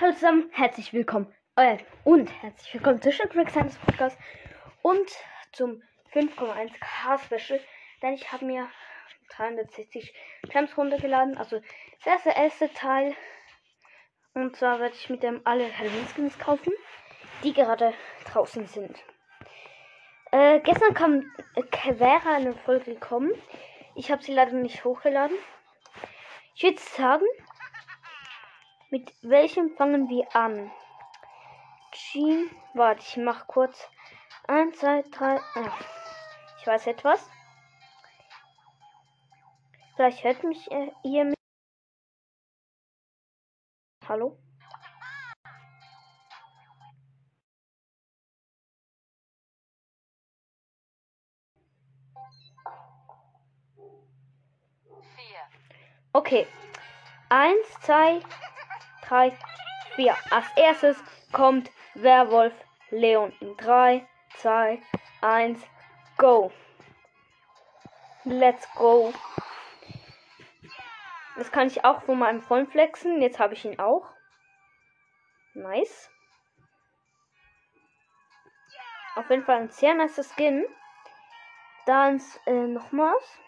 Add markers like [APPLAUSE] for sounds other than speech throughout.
Hallo zusammen, herzlich willkommen. Äh, und herzlich willkommen zu Shipwreck Science Podcast und zum 5,1k Special. Denn ich habe mir 360 Gems runtergeladen. Also das erste Teil. Und zwar werde ich mit dem alle Halloween Skins kaufen, die gerade draußen sind. Äh, gestern kam äh, wäre eine Folge gekommen. Ich habe sie leider nicht hochgeladen. Ich würde sagen, mit welchem fangen wir an? Jean. Warte, ich mach kurz. 1, 2, 3. Ah, ich weiß etwas. Vielleicht hört mich äh, ihr mit. Hallo? Okay. Eins, zwei, drei, vier. Als erstes kommt Werwolf Leon in 3, 2, 1, go. Let's go. Das kann ich auch von meinem Freund flexen. Jetzt habe ich ihn auch. Nice. Auf jeden Fall ein sehr nice Skin. Dann äh, nochmals.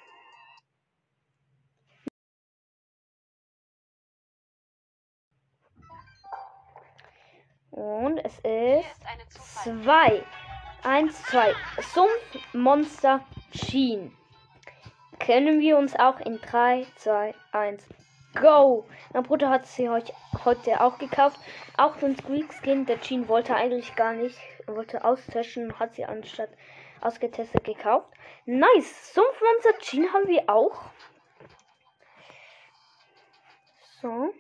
Und es ist zwei. Eins, zwei. Sumpfmonster Sheen. Kennen wir uns auch in 3, 2, 1. Go! Mein Bruder hat sie heute, heute auch gekauft. Auch den Squeak Skin. Der Jean wollte eigentlich gar nicht. Er wollte austesten. Hat sie anstatt ausgetestet gekauft. Nice! Sumpfmonster Jean haben wir auch. So.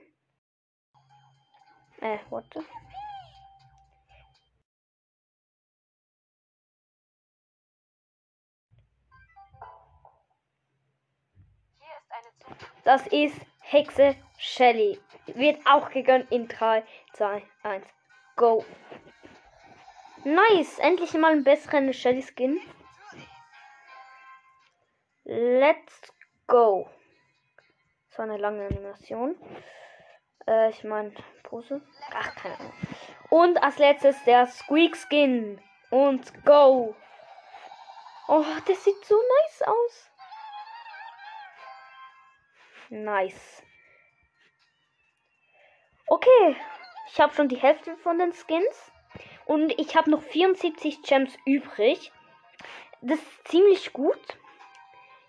Äh, warte. Das ist Hexe Shelly. Wird auch gegönnt in 3, 2, 1. Go. Nice. Endlich mal einen besseren Shelly Skin. Let's go. So eine lange Animation. Äh, ich meine, Pose. Ach, keine Ahnung. Und als letztes der Squeak Skin. Und go. Oh, das sieht so nice aus. Nice. Okay, ich habe schon die Hälfte von den Skins. Und ich habe noch 74 Gems übrig. Das ist ziemlich gut.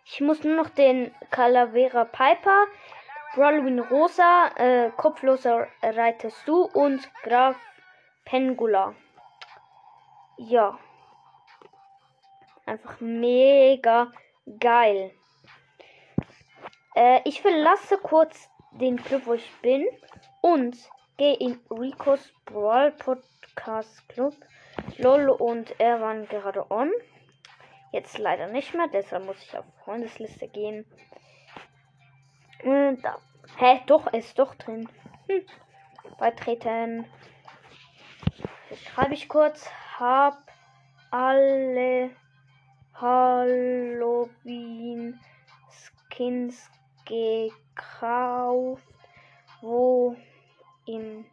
Ich muss nur noch den Calavera Piper, Brawlwin Rosa, äh, Kopfloser Reiter Stu und Graf Pengula. Ja. Einfach mega geil. Äh, ich verlasse kurz den Club, wo ich bin und gehe in Ricos Brawl Podcast Club. Lol und er waren gerade on. Jetzt leider nicht mehr, deshalb muss ich auf Freundesliste gehen. Und da. Hä, doch, ist doch drin. Hm. Beitreten. Jetzt schreibe ich kurz. Hab alle Halloween Skins gekauft, wo in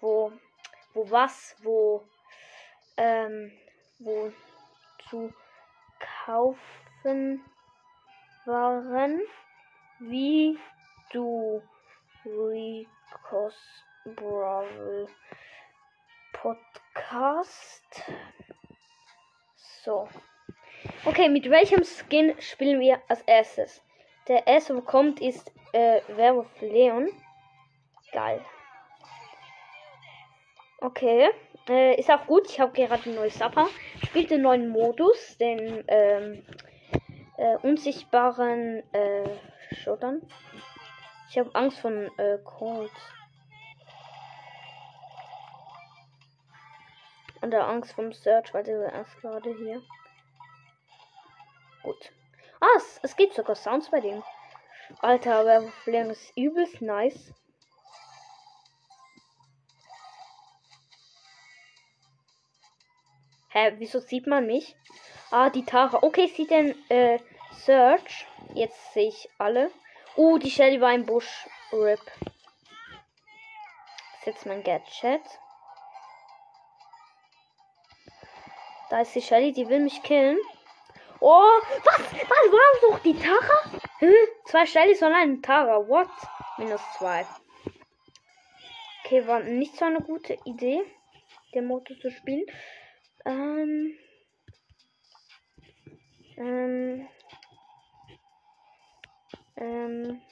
wo wo was wo ähm, wo zu kaufen waren, wie du Ricos Brawl Podcast. So. Okay, mit welchem Skin spielen wir als erstes? Der erste, wo kommt, ist äh, Werwolf Leon. Geil. Okay. Äh, ist auch gut. Ich habe gerade ein neues Sapper. Spielt den neuen Modus, den ähm, äh, unsichtbaren äh, Schottern. Ich habe Angst von äh, Cold. Und der Angst vom Search, weil der erst gerade hier. Gut. Ah, es, es gibt sogar Sounds bei dem. Alter, aber Flame ist übelst nice. Hä, wieso sieht man mich? Ah, die Tara. Okay, sieht den äh, Search. Jetzt sehe ich alle. Uh, die Shelly war im Busch. RIP. ist jetzt mein Gadget. Da ist die Shelly, die will mich killen. Oh, was? Was war doch die Tara? Hm? Zwei Shellys und eine Tara. What? Minus zwei. Okay, war nicht so eine gute Idee, den Motor zu spielen. Ähm. Ähm. Ähm.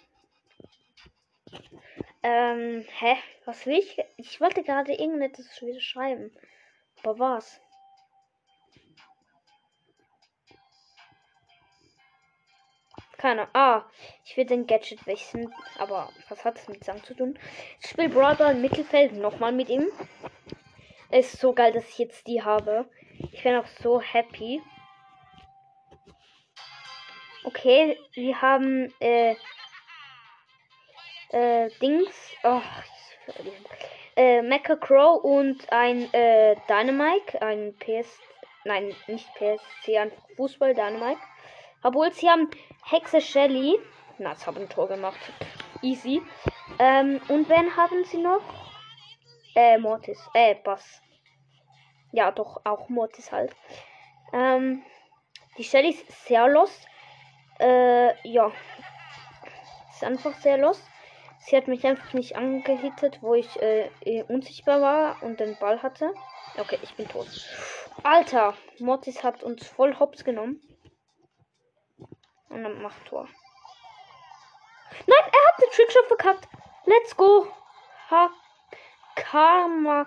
Ähm, hä? Was will ich? Ich wollte gerade irgendetwas wieder schreiben. Aber was? Keine Ah, ich will den Gadget wechseln. Aber was hat es mit Sang zu tun? Ich spiele Brawler im Mittelfeld nochmal mit ihm. Ist so geil, dass ich jetzt die habe. Ich bin auch so happy. Okay, wir haben äh, äh, Dings. Oh, äh, Mecha Crow und ein äh, Dynamite. Ein PS. Nein, nicht PSC, ein Fußball Dynamite. Obwohl sie haben Hexe Shelly. Na, jetzt haben ein Tor gemacht. Easy. Ähm, und wen haben sie noch? Äh, Mortis. Äh, Bass. Ja, doch, auch Mortis halt. Ähm, die Shelly ist sehr lost. Äh, ja. Ist einfach sehr lost. Sie hat mich einfach nicht angehittet, wo ich äh, eh unsichtbar war und den Ball hatte. Okay, ich bin tot. Alter, Mortis hat uns voll hops genommen. Und dann macht Tor. Nein, er hat den Trickshot verkackt. Let's go. Ha Karma.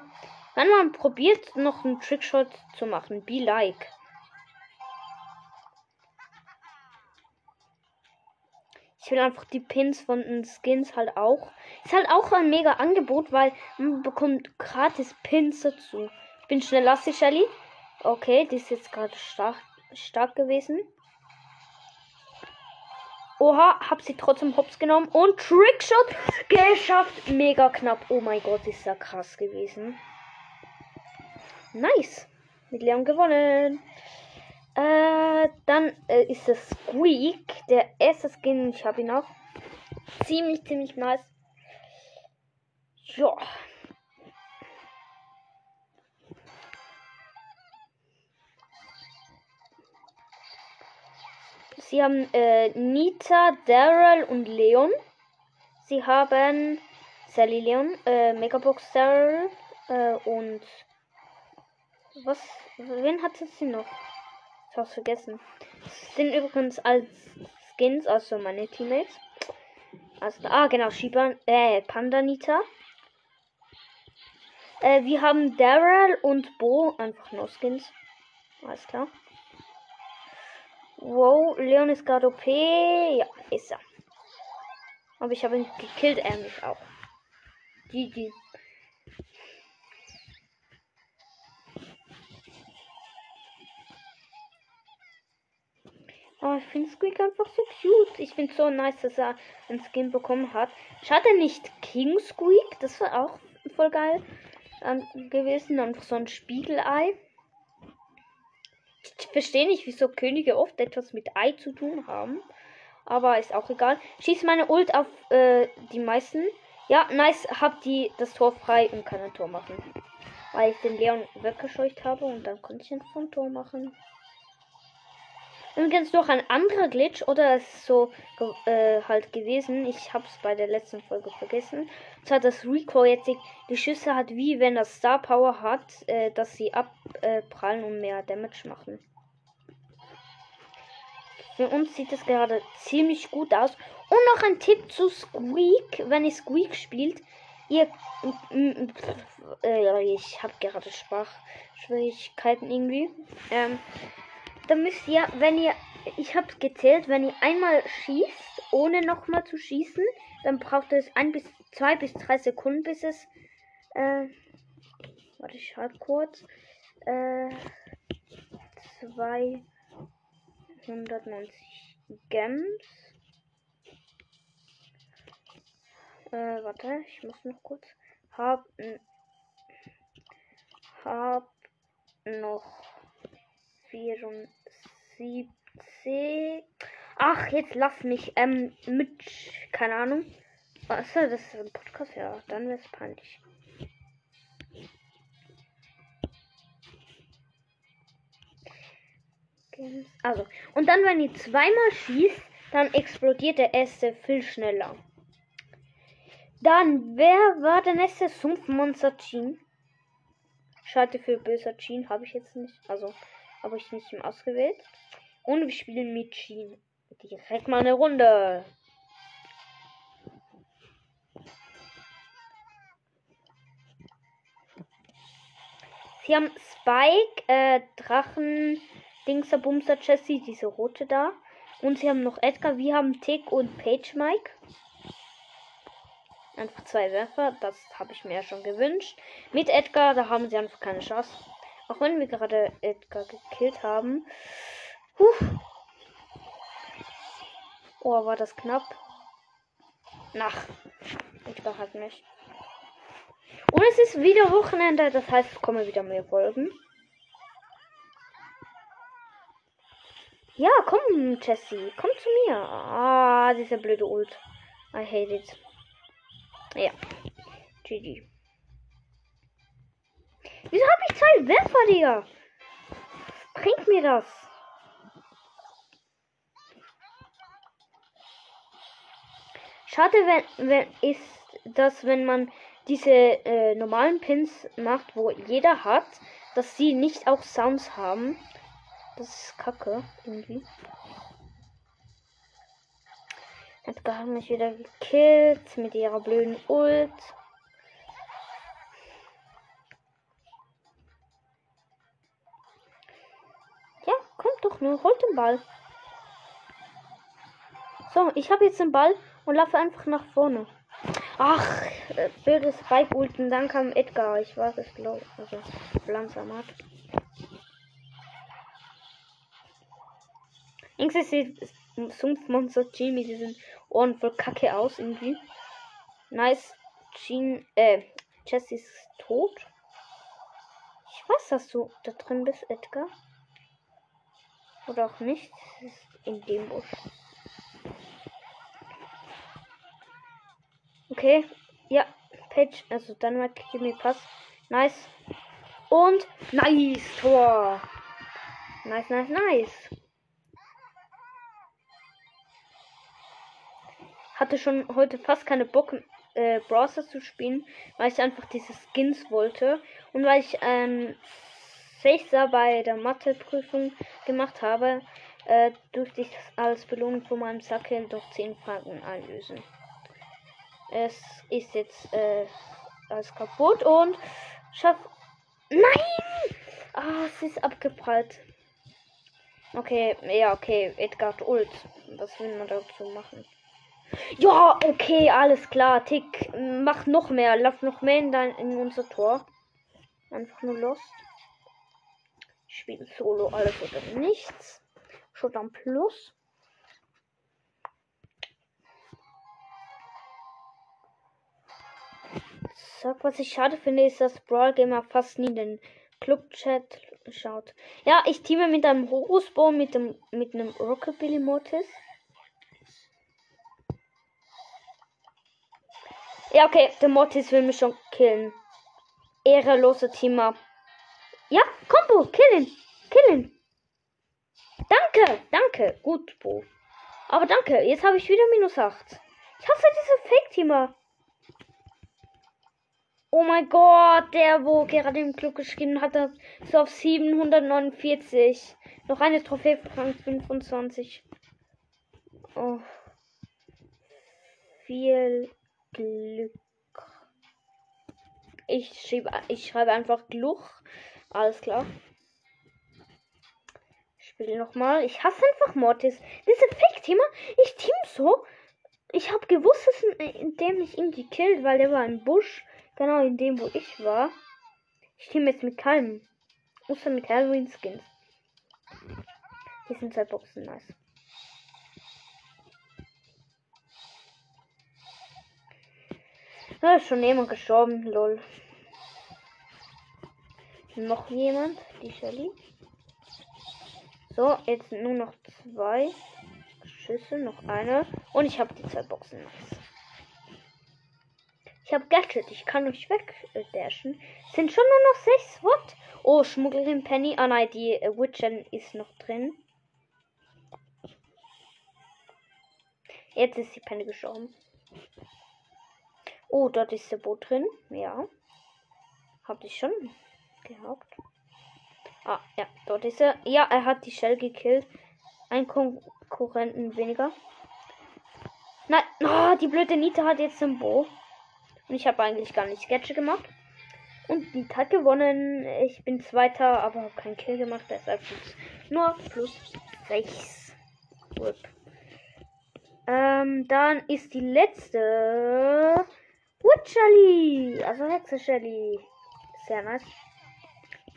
Wenn man probiert, noch einen Trickshot zu machen, be like. Ich will einfach die Pins von den Skins halt auch. Ist halt auch ein mega Angebot, weil man bekommt gratis Pins dazu. Ich bin schnell lastig, Shelly. Okay, die ist jetzt gerade stark, stark gewesen. Oha, hab sie trotzdem hops genommen und Trickshot geschafft. Mega knapp. Oh mein Gott, ist ja krass gewesen. Nice. Mit Leon gewonnen. Äh, dann äh, ist das Squeak. Der erste Skin. Ich habe ihn auch. Ziemlich, ziemlich nice. Ja. Sie haben äh, Nita, Daryl und Leon. Sie haben Sally Leon, äh, Megabox Daryl äh, und was? Wen hatte sie noch? Ich hab's vergessen. Das sind übrigens als Skins, also meine Teammates. Also, ah, genau, Shiba, äh, Panda Nita. Äh, wir haben Daryl und Bo, einfach nur Skins. Alles klar. Wow, Leon ist gerade OP. Ja, ist er. Aber ich habe ihn gekillt, er mich auch. GG. Oh, ich finde Squeak einfach so cute. Ich finde so nice, dass er ein Skin bekommen hat. Schade nicht King Squeak. Das war auch voll geil ähm, gewesen. Einfach so ein Spiegelei. Ich verstehe nicht, wieso Könige oft etwas mit Ei zu tun haben. Aber ist auch egal. Schieß meine Ult auf äh, die meisten. Ja, nice. Hab die das Tor frei und kann ein Tor machen. Weil ich den Leon weggescheucht habe und dann konnte ich ein Tor machen. Übrigens noch ein anderer Glitch oder ist so äh, halt gewesen. Ich habe es bei der letzten Folge vergessen. Und zwar das Recoil jetzt die Schüsse hat wie wenn das Star Power hat, äh, dass sie abprallen und mehr Damage machen. Für uns sieht es gerade ziemlich gut aus. Und noch ein Tipp zu Squeak, wenn ihr Squeak spielt. Ihr, äh, ich habe gerade Sprachschwierigkeiten irgendwie. Ähm, dann müsst ihr, wenn ihr, ich habe gezählt, wenn ihr einmal schießt, ohne nochmal zu schießen, dann braucht es ein bis zwei bis drei Sekunden, bis es, äh, warte, ich schreibe kurz, äh, 290 Gems. Äh, warte, ich muss noch kurz. Hab, hab noch 74. Ach, jetzt lass mich. Ähm, mit. Keine Ahnung. Was das ist ein Podcast? Ja, dann wäre es peinlich. Also, und dann, wenn ihr zweimal schießt, dann explodiert der erste viel schneller. Dann, wer war der nächste Sumpfmonster Jean? Schade für böser Jean, habe ich jetzt nicht. Also, habe ich nicht mehr ausgewählt. Und wir spielen mit Jean. Direkt mal eine Runde. Sie haben Spike, äh, Drachen, Dingser, Bumster, Jessie, diese rote da. Und sie haben noch Edgar. Wir haben Tick und Page Mike. Einfach zwei Werfer. Das habe ich mir ja schon gewünscht. Mit Edgar, da haben sie einfach keine Chance. Auch wenn wir gerade Edgar gekillt haben. Huh. Oh, war das knapp. Nach. Edgar hat mich. Und es ist wieder Wochenende, das heißt, es kommen wieder mehr Folgen. Ja, komm, Jessie, komm zu mir. Ah, dieser blöde Ult. I hate it. Ja. GG. Wieso habe ich zwei Werfer, Digga? Was bringt mir das? Schade, wenn, wenn ist, dass wenn man diese äh, normalen Pins macht, wo jeder hat, dass sie nicht auch Sounds haben. Das ist kacke, irgendwie. Hat mich wieder gekillt mit ihrer blöden Ult. Doch nur, holt den Ball. So, ich habe jetzt den Ball und laufe einfach nach vorne. Ach, äh, blödes Spike-Ulten. Dann kam Edgar. Ich war es, glaube Also, langsam hat. Irgendwie sieht Sumpfmonster Jean mit diesen Ohren voll Kacke aus, irgendwie. Nice. Jean, äh, Jesse ist tot. Ich weiß, dass du da drin bist, Edgar. Oder auch nicht. In dem Busch. Okay. Ja. Page. Also Dynamite give me Pass. Nice. Und nice Tor. Nice, nice, nice. Hatte schon heute fast keine Bock, äh, Browser zu spielen, weil ich einfach diese Skins wollte. Und weil ich ähm, Sechser bei der Matheprüfung gemacht habe, äh, durfte ich als Belohnung von meinem Sackel doch 10 Franken einlösen. Es ist jetzt äh, alles kaputt und schaff. Nein! Ah, es ist abgeprallt. Okay, ja, okay. Edgar Ult. Was will man dazu machen? Ja, okay, alles klar. Tick, mach noch mehr. Lauf noch mehr in, dein, in unser Tor. Einfach nur los. Spiel Solo alles oder nichts. Schon dann Plus. Sag, was ich schade finde, ist, dass Brawl Gamer fast nie den Club-Chat schaut. Ja, ich teame mit einem Horusbo mit dem mit einem Rockabilly Mortis. Ja, okay, der Mortis will mich schon killen. Ehrelose Teamer. Ja, Kombo, killen, killen. Danke, danke. Gut, Bo. Aber danke, jetzt habe ich wieder minus 8. Ich hasse diese Fake-Teamer. Oh mein Gott, der, wo gerade im Club geschrieben hat, ist auf 749. Noch eine Trophäe Rang 25. Oh. Viel Glück. Ich, schiebe, ich schreibe einfach Gluch. Alles klar. Ich spiele nochmal. Ich hasse einfach Mortis. Diese Fake-Thema. Ich team so. Ich habe gewusst, dass indem ich ihn gekillt, weil der war im Busch. Genau in dem, wo ich war. Ich team jetzt mit keinem. Außer mit Halloween Skins. Hier sind zwei Boxen, nice. Da ist schon jemand gestorben, lol. Noch jemand, die Shelly. So, jetzt nur noch zwei Schüsse, noch eine. Und ich habe die zwei Boxen. Ich habe Gadget. Ich kann euch wegdashen. Sind schon nur noch sechs. What? Oh, Schmugglerin Penny. Ah nein, die äh, Witchen ist noch drin. Jetzt ist die Penny gestorben. Oh, dort ist der Boot drin. Ja. Hab ich schon gehabt. Ah, ja, dort ist er. Ja, er hat die Shell gekillt. Ein Konkurrenten weniger. Nein, oh, die blöde Nita hat jetzt ein Bo. Und ich habe eigentlich gar nicht Sketche gemacht. Und Nita hat gewonnen. Ich bin Zweiter, aber habe keinen Kill gemacht. Deshalb nur plus 6. Gut. Ähm, dann ist die letzte Witcherly. Also Hexe Shelly. Sehr nice.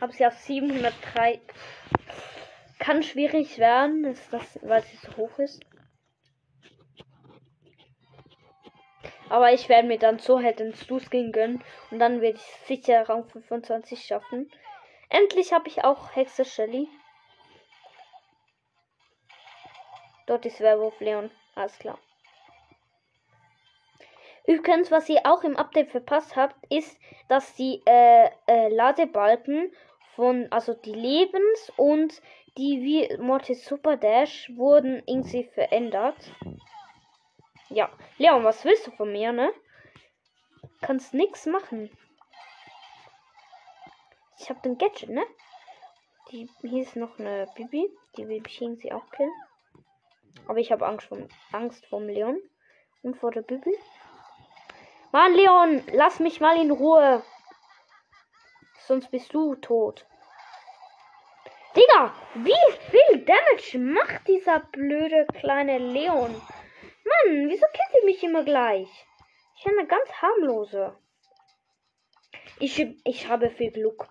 Habe sie auf 703. Kann schwierig werden, ist das, weil sie so hoch ist. Aber ich werde mir dann so halt ins Skin gönnen. Und dann werde ich sicher Rang 25 schaffen. Endlich habe ich auch Hexe Shelly. Dort ist Werwolf Leon. Alles klar. Übrigens, was ihr auch im Update verpasst habt, ist, dass die äh, äh, Ladebalken von, also die Lebens- und die wie Mortis Super Dash wurden irgendwie verändert. Ja, Leon, was willst du von mir, ne? Kannst nix machen. Ich hab den Gadget, ne? Die, hier ist noch eine Bibi. Die will ich irgendwie auch killen. Aber ich habe Angst vom, Angst vom Leon. Und vor der Bibi. Mann, Leon, lass mich mal in Ruhe. Sonst bist du tot. Digga, wie viel Damage macht dieser blöde kleine Leon? Mann, wieso kennt ihr mich immer gleich? Ich bin eine ganz harmlose. Ich, ich habe viel Glück.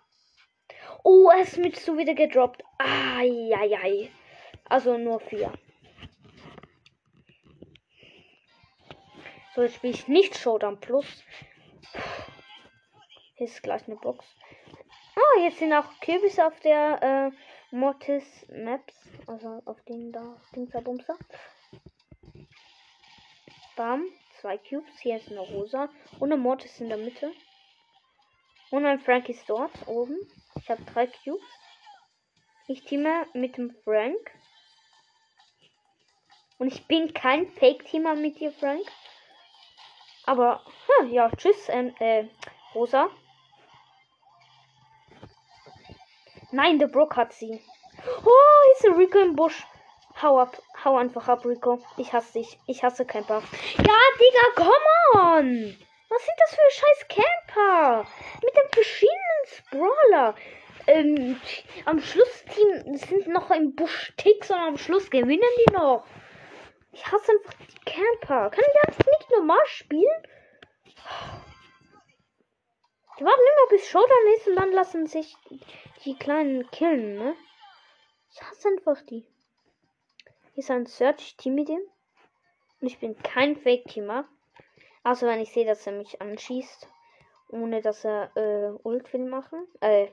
Oh, er ist mit so wieder gedroppt. Ai, Also nur vier. So, jetzt spiele ich nicht Showdown Plus. Hier ist gleich eine Box. Ah, jetzt sind auch Kürbisse auf der äh, Mortis Maps. Also auf den da, Dingsabumser. Bam. Zwei Cubes. Hier ist eine Rosa. Und eine Mortis in der Mitte. Und ein Frank ist dort oben. Ich habe drei Cubes. Ich teame mit dem Frank. Und ich bin kein Fake-Teamer mit dir, Frank. Aber, hm, ja, tschüss, ähm, äh, Rosa. Nein, der Brock hat sie. Oh, ist der Rico im Busch. Hau ab, hau einfach ab, Rico. Ich hasse dich. Ich hasse Camper. Ja, Digga, come on! Was sind das für scheiß Camper? Mit dem verschiedenen Sprawler. Ähm, am Schlussteam sind noch im Busch Ticks und am Schluss gewinnen die noch. Ich hasse einfach die Camper. Kann ich einfach nicht normal spielen? Die warten immer bis Showdown ist und dann lassen sich die kleinen killen, ne? Ich hasse einfach die. Hier ist ein Search-Team mit ihm. Und ich bin kein Fake-Teamer. Also wenn ich sehe, dass er mich anschießt, ohne dass er äh, Ult will machen. Äh,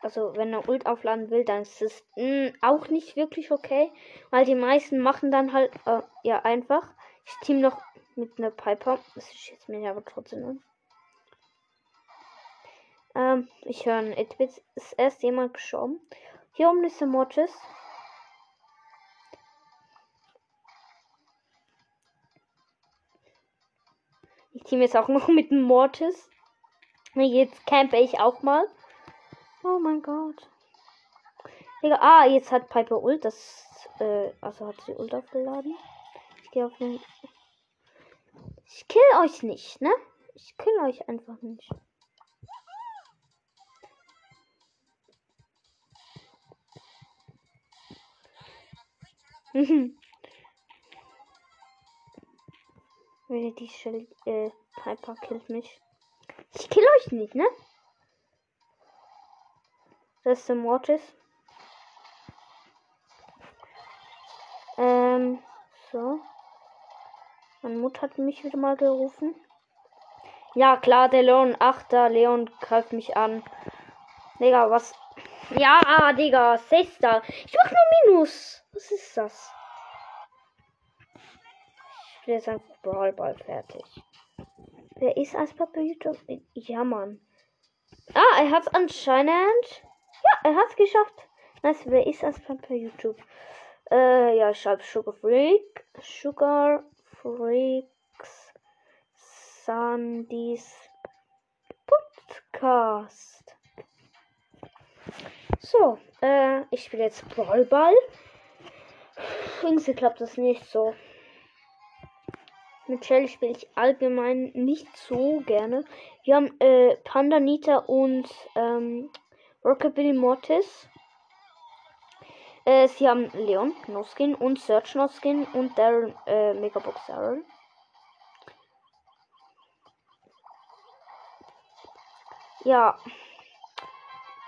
also wenn er Ult aufladen will, dann ist es hm, auch nicht wirklich okay. Weil die meisten machen dann halt äh, ja einfach. Ich team noch mit einer Piper. Das ist jetzt mir aber trotzdem. Ähm, ich höre ein Edwitz. Ist erst jemand gestorben. Hier oben ist der Mortis. Ich team jetzt auch [LAUGHS] noch mit dem Mortis. Jetzt campe ich auch mal. Oh mein Gott. Digga, ah, jetzt hat Piper Ult. Das, äh, also hat sie Ult aufgeladen. Ich gehe auf den. Ich kill euch nicht, ne? Ich kill euch einfach nicht. Wenn die Shell, äh, Piper killt mich. Ich kill euch nicht, ne? Das ist der Mortis. Ähm, so. Meine Mutter hat mich wieder mal gerufen. Ja, klar, der Leon 8. Leon greift mich an. Digga, was? Ja, Digga, 6. Ich mach nur Minus. Was ist das? Ich bin jetzt einfach Brawlball fertig. Wer ist Eisbär bei YouTube? Ja, Mann. Ah, er hat anscheinend. Ja, er hat es geschafft. Nice, wer ist Eisbär bei YouTube? Äh, ja, ich schreibe Sugar Freak. Sugar Freaks Sandys Podcast. So, äh, ich spiele jetzt Brawlball. Irgendwie klappt das nicht so. Mit Shelly spiele ich allgemein nicht so gerne. Wir haben äh, Panda Nita und ähm, Rockabilly Mortis. Äh, sie haben Leon, No Skin und Search No Skin und Daryl, äh, Megabox Daryl. Ja.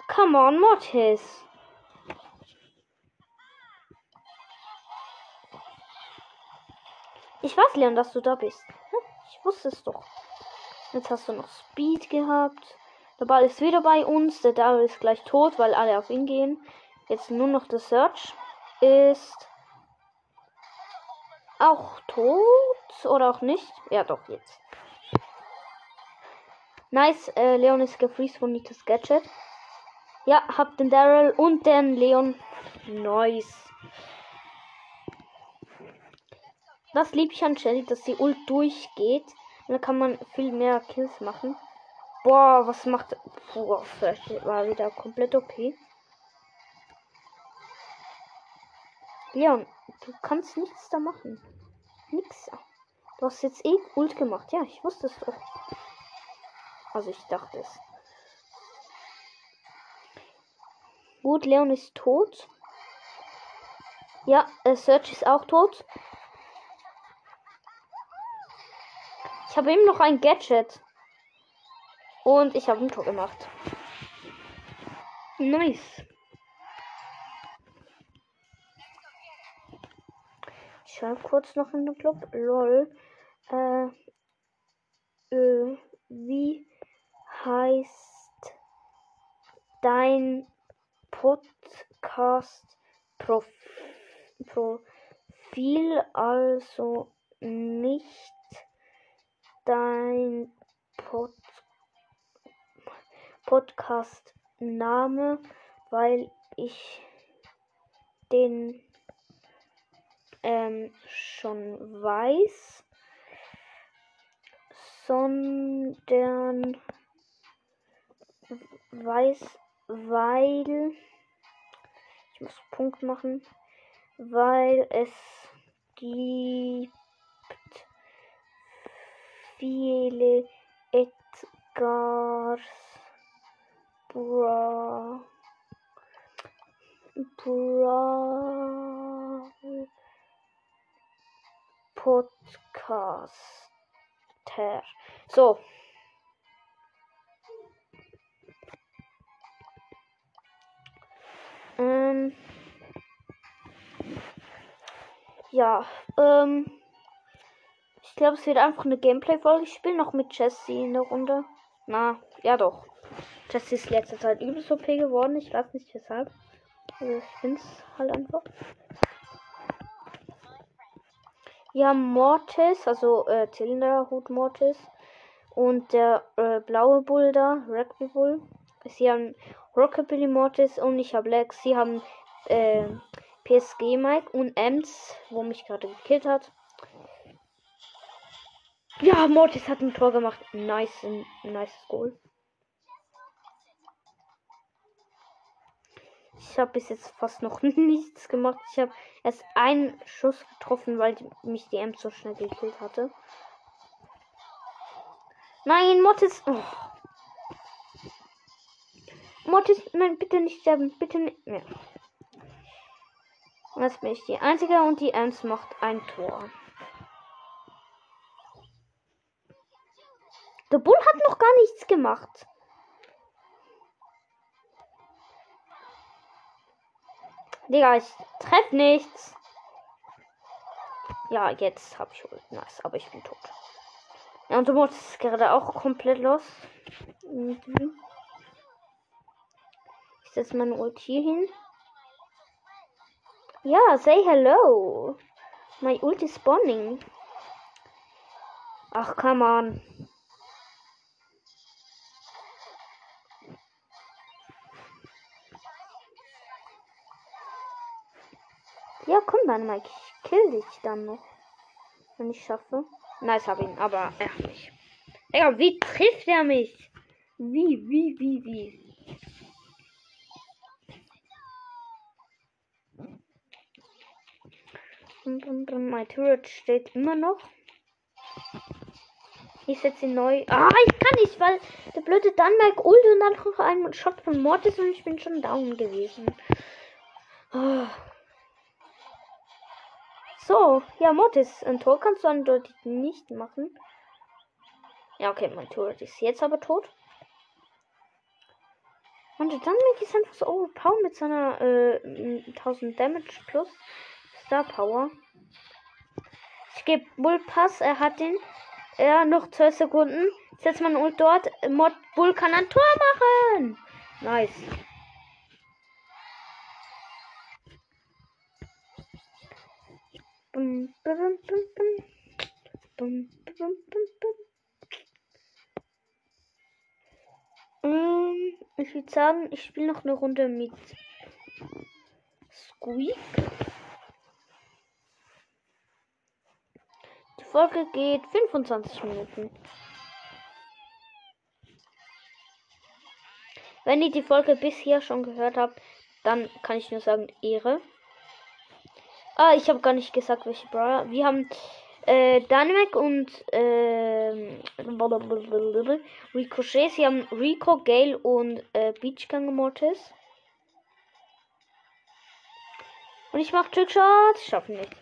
Come on, Mortis. Ich weiß, Leon, dass du da bist. Ich wusste es doch. Jetzt hast du noch Speed gehabt. Der Ball ist wieder bei uns. Der Daryl ist gleich tot, weil alle auf ihn gehen. Jetzt nur noch der Search ist auch tot oder auch nicht. Ja, doch, jetzt. Nice, äh, Leon ist gefreezed von Nitas Gadget. Ja, hab den Daryl und den Leon. Nice. Das liebe ich an Shelly, dass sie ult durchgeht. Und dann kann man viel mehr Kills machen. Boah, was macht. Boah, war wieder komplett okay. Leon, du kannst nichts da machen. Nix. Du hast jetzt eh Ult gemacht. Ja, ich wusste es doch. Also ich dachte es. Gut, Leon ist tot. Ja, äh, Search ist auch tot. Ich habe ihm noch ein Gadget. Und ich habe ein Tor gemacht. Nice. schreibe kurz noch in den Club. Lol. Äh, äh, wie heißt dein Podcast Profil? Also nicht dein Pod Podcast Name, weil ich den ähm, schon weiß, sondern weiß, weil ich muss Punkt machen, weil es gibt viele Edgars Bra Bra Podcaster. So. Ähm. Ja, ähm. Ich glaube, es wird einfach eine Gameplay-Folge. Ich spiele noch mit Jesse in der Runde. Na, ja doch. Jesse ist letzte Zeit übelst OP geworden. Ich weiß nicht weshalb. Also ich finde es halt einfach. Haben Mortis, also äh, Zylinderhut Mortis. Und der äh, blaue Bull da, Rugby Bull. Sie haben Rockabilly Mortis und ich habe Lex. Sie haben äh, PSG Mike und Ems, wo mich gerade gekillt hat. Ja, Mortis hat ein Tor gemacht. Nice, nice Goal. Ich habe bis jetzt fast noch [LAUGHS] nichts gemacht. Ich habe erst einen Schuss getroffen, weil mich die M so schnell gekillt hatte. Nein, Mortis. Oh. Mortis, nein, bitte nicht sterben. Bitte nicht mehr. Und jetzt bin ich die Einzige und die Ems macht ein Tor. Der Bull hat noch gar nichts gemacht. Digga, ich treff nichts. Ja, jetzt habe ich wohl. Nice, aber ich bin tot. Ja, und du musst gerade auch komplett los. Ich setze meine Ult hier hin. Ja, say hello. My ult is spawning. Ach, come on. Dann, Mike. Ich kill dich dann noch. Wenn ich schaffe. Nice, hab ihn, aber er hat mich. Digga, wie trifft er mich? Wie, wie, wie, wie? Mein Turret steht immer noch. Ich setze ihn neu. Ah, ich kann nicht, weil der blöde Danmark ult und dann noch einen Shot von Mortis und ich bin schon down gewesen. Oh. So, ja, Mortis, ein Tor kannst du eindeutig nicht machen. Ja, okay, mein Turret ist jetzt aber tot. Und dann ist einfach so overpowered mit seiner äh, 1000 Damage plus Star Power. Ich gebe Bull Pass, er hat den. Ja, noch 12 Sekunden. Setzt man Ult dort. Mod Bull kann ein Tor machen. Nice. Ähm, ich würde sagen, ich spiele noch eine Runde mit Squeak. Die Folge geht 25 Minuten. Wenn ihr die Folge bisher schon gehört habt, dann kann ich nur sagen, Ehre. Ah, ich habe gar nicht gesagt, welche Brawler. Wir haben äh, Dynamic und äh, Ricochet. Sie haben Rico, Gale und äh, Beachgang Mortis. Und ich mache Trickshot. Schaffen nicht.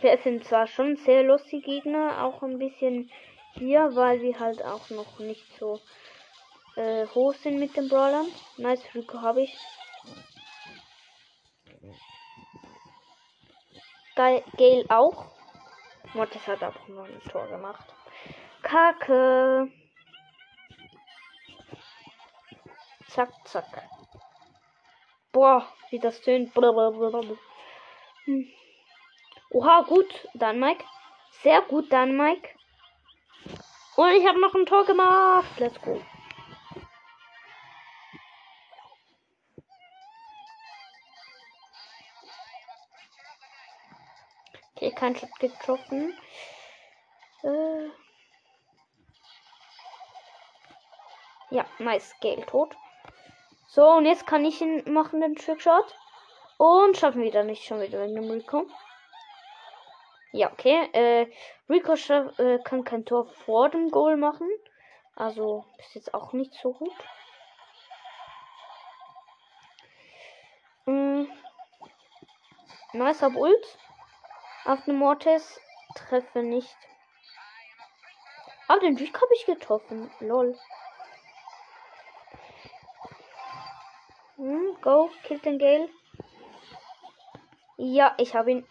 Wir sind zwar schon sehr lustige Gegner, auch ein bisschen hier, weil wir halt auch noch nicht so äh, hoch sind mit den Brawlern. Nice Rico habe ich. Gale auch. Mortis hat auch noch ein Tor gemacht. Kacke. Zack, zack. Boah, wie das tönt. Hm. Oha, gut, dann Mike. Sehr gut, dann Mike. Und ich habe noch ein Tor gemacht. Let's go. Okay, kein Shot getroffen. Äh ja, nice. Gale tot. So, und jetzt kann ich ihn machen, den Trickshot. Und schaffen wir dann nicht schon wieder wegen dem Rico. Ja, okay. Äh, Rico äh, kann kein Tor vor dem Goal machen. Also ist jetzt auch nicht so gut. Mhm. Nice, Ult. Auf den Mortis treffe nicht. Aber den Rico habe ich getroffen. Lol. Hm, go, kill den Gale. Ja, ich habe ihn.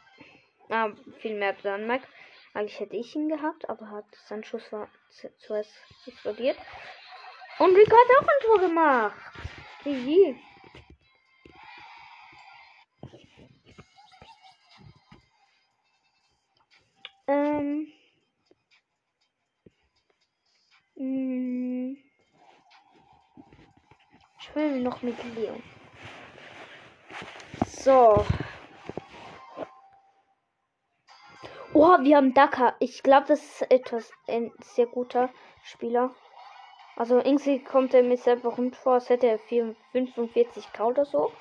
Ah, viel mehr Mike. Eigentlich hätte ich ihn gehabt, aber hat sein Schuss war zuerst explodiert. Und Rico hat auch ein Tor gemacht. GG. Will noch mit Leon. So. Oh, wir haben Daka. Ich glaube, das ist etwas ein sehr guter Spieler. Also irgendwie kommt er mir selber rund vor, als hätte er 45k oder so.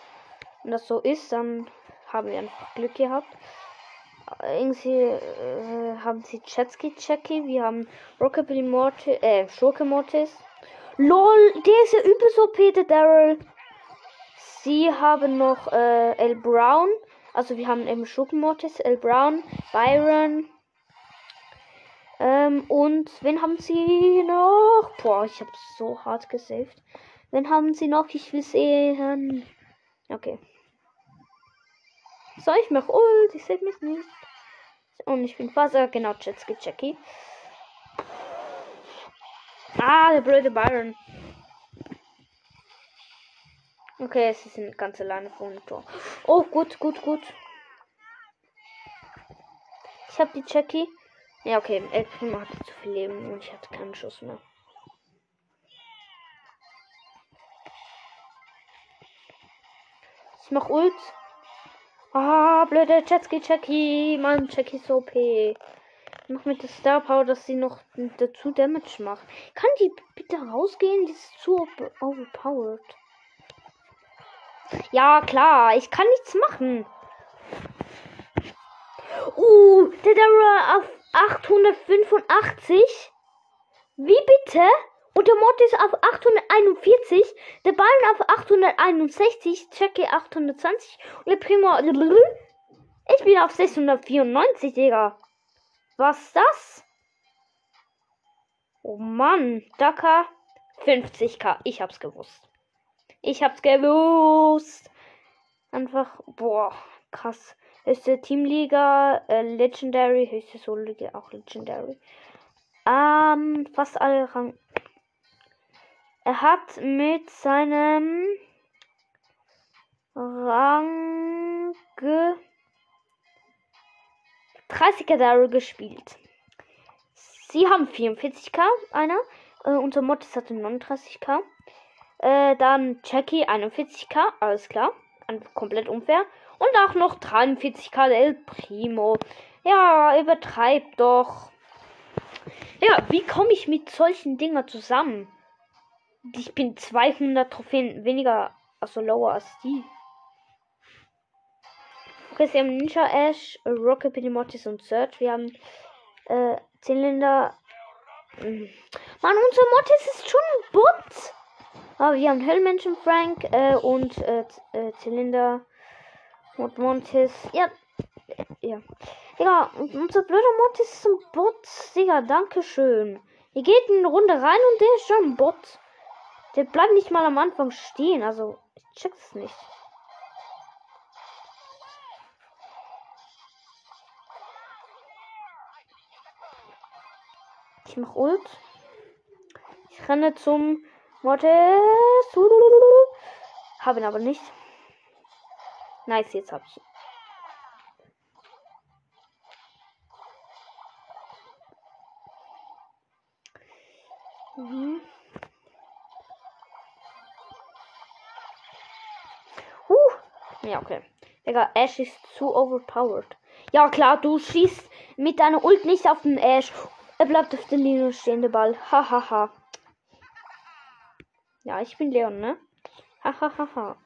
Wenn das so ist, dann haben wir einfach Glück gehabt. Irgendwie äh, haben sie Jetski Checky, wir haben Rockabilly Mortis, äh, Schurke Mortis. LOL, der ist ja übelst OP, der Daryl. Sie haben noch äh, El Brown. Also wir haben eben Schurkenmortis, El Brown, Byron. Ähm, und wen haben sie noch? Boah, ich habe so hart gesaved. Wen haben sie noch? Ich will sehen. Okay. So, ich mach Ult. Ich sehe mich nicht. Und ich bin äh, genau, Jetski Jackie. Ah, der blöde Byron. Okay, es ist eine ganze alleine vor dem Tor. Oh, gut, gut, gut. Ich habe die Jackie. Ja, okay, El Primo hatte zu viel Leben und ich hatte keinen Schuss mehr. mach Ult. Ah, blöde Jetski Jackie. Mann, Jackie ist OP. Mach mit der Star Power, dass sie noch dazu Damage macht. Kann die bitte rausgehen? Die ist zu overpowered. Ja, klar. Ich kann nichts machen. Uh, der Dara auf 885. Wie bitte? Und der Mod ist auf 841, der Ball auf 861, Jackie 820 und der Primo. Ich bin auf 694, Digga. Was das? Oh Mann, Daka 50k. Ich hab's gewusst. Ich hab's gewusst. Einfach, boah, krass. Höchste Teamliga, äh, Legendary, höchste Solo-Liga, auch Legendary. Ähm, fast alle Rang. Er hat mit seinem Rang 30er Daryl gespielt. Sie haben 44k, einer. Äh, unser Mortis hatte 39k. Äh, dann Jackie 41k, alles klar. komplett unfair. Und auch noch 43k El Primo. Ja, übertreibt doch. Ja, wie komme ich mit solchen Dinger zusammen? Ich bin 200 Trophäen weniger, also lower als die. Okay, sie haben Ninja Ash, Rocket Mortis und Search. Wir haben äh, Zylinder. Hm. Mann, unser Mortis ist schon ein Bot. Aber wir haben Hellmenschen Frank äh, und äh, äh, Zylinder und Montis. Ja. Ja. Digga, unser blöder Mortis ist ein Bot. Digga, danke schön. Ihr geht in eine Runde rein und der ist schon ein Bot. Der bleibt nicht mal am Anfang stehen. Also, ich check's nicht. Ich mach Ult. Ich renne zum Mortis. Hab ihn aber nicht. Nice, jetzt hab ich ihn. Mhm. Ja, okay. Digga, Ash ist zu overpowered. Ja, klar, du schießt mit deiner Ult nicht auf den Ash. Er bleibt auf der Linie stehen, der Ball. Hahaha. Ha, ha. Ja, ich bin Leon, ne? Hahaha. Ha.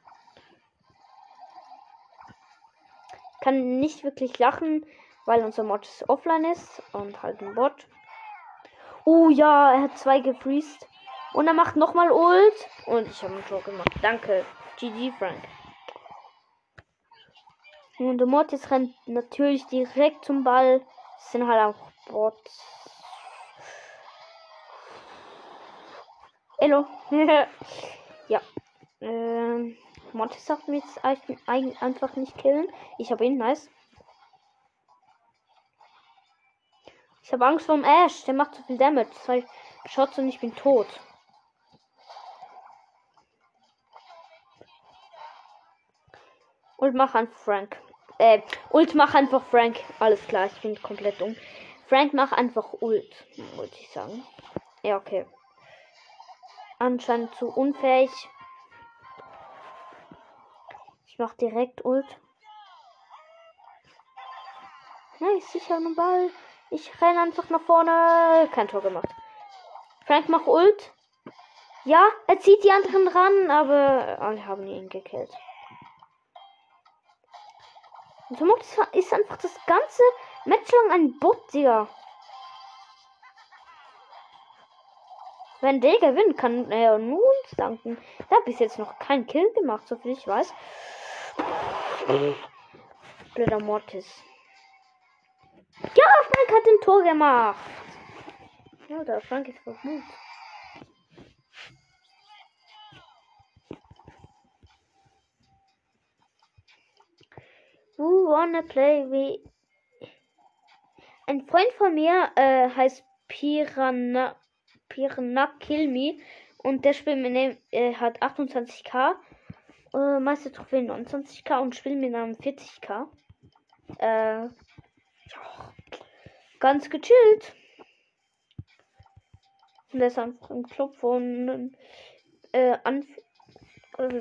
Kann nicht wirklich lachen, weil unser Mod offline ist und halt ein Bot. Oh ja, er hat zwei gefriest. Und er macht nochmal Ult. Und ich habe einen Tor gemacht. Danke. GG, Frank. Und der Mortis rennt natürlich direkt zum Ball. Das sind halt auch Bots. Hallo. [LAUGHS] ja. Ähm, Mortis sagt mir jetzt einfach nicht killen. Ich habe ihn, nice. Ich habe Angst vor dem Ash. Der macht zu viel Damage. Zwei Shots und ich bin tot. Und mach an Frank. Äh, Ult mach einfach Frank. Alles klar, ich bin komplett dumm. Frank mach einfach Ult, wollte ich sagen. Ja, okay. Anscheinend zu unfähig. Ich mach direkt Ult. Ich habe einen Ball. Ich renne einfach nach vorne. Kein Tor gemacht. Frank macht Ult. Ja, er zieht die anderen ran, aber alle haben ihn gekillt. Und Somit ist einfach das ganze Match lang ein Bot, Digga. Wenn der gewinnt, kann er nur uns danken. Er hat bis jetzt noch keinen Kill gemacht, soviel ich weiß. Blöder Mortis. Ja, Frank hat ein Tor gemacht. Ja, der Frank ist vermut. Who wanna play wie. Ein Freund von mir äh, heißt Piranha, Piranha Kill Me und der dem, äh, hat 28k, äh, Meister Trophäe 29k und einem 40k. Äh, ganz gechillt. Und der ist einfach im Club von, äh, an,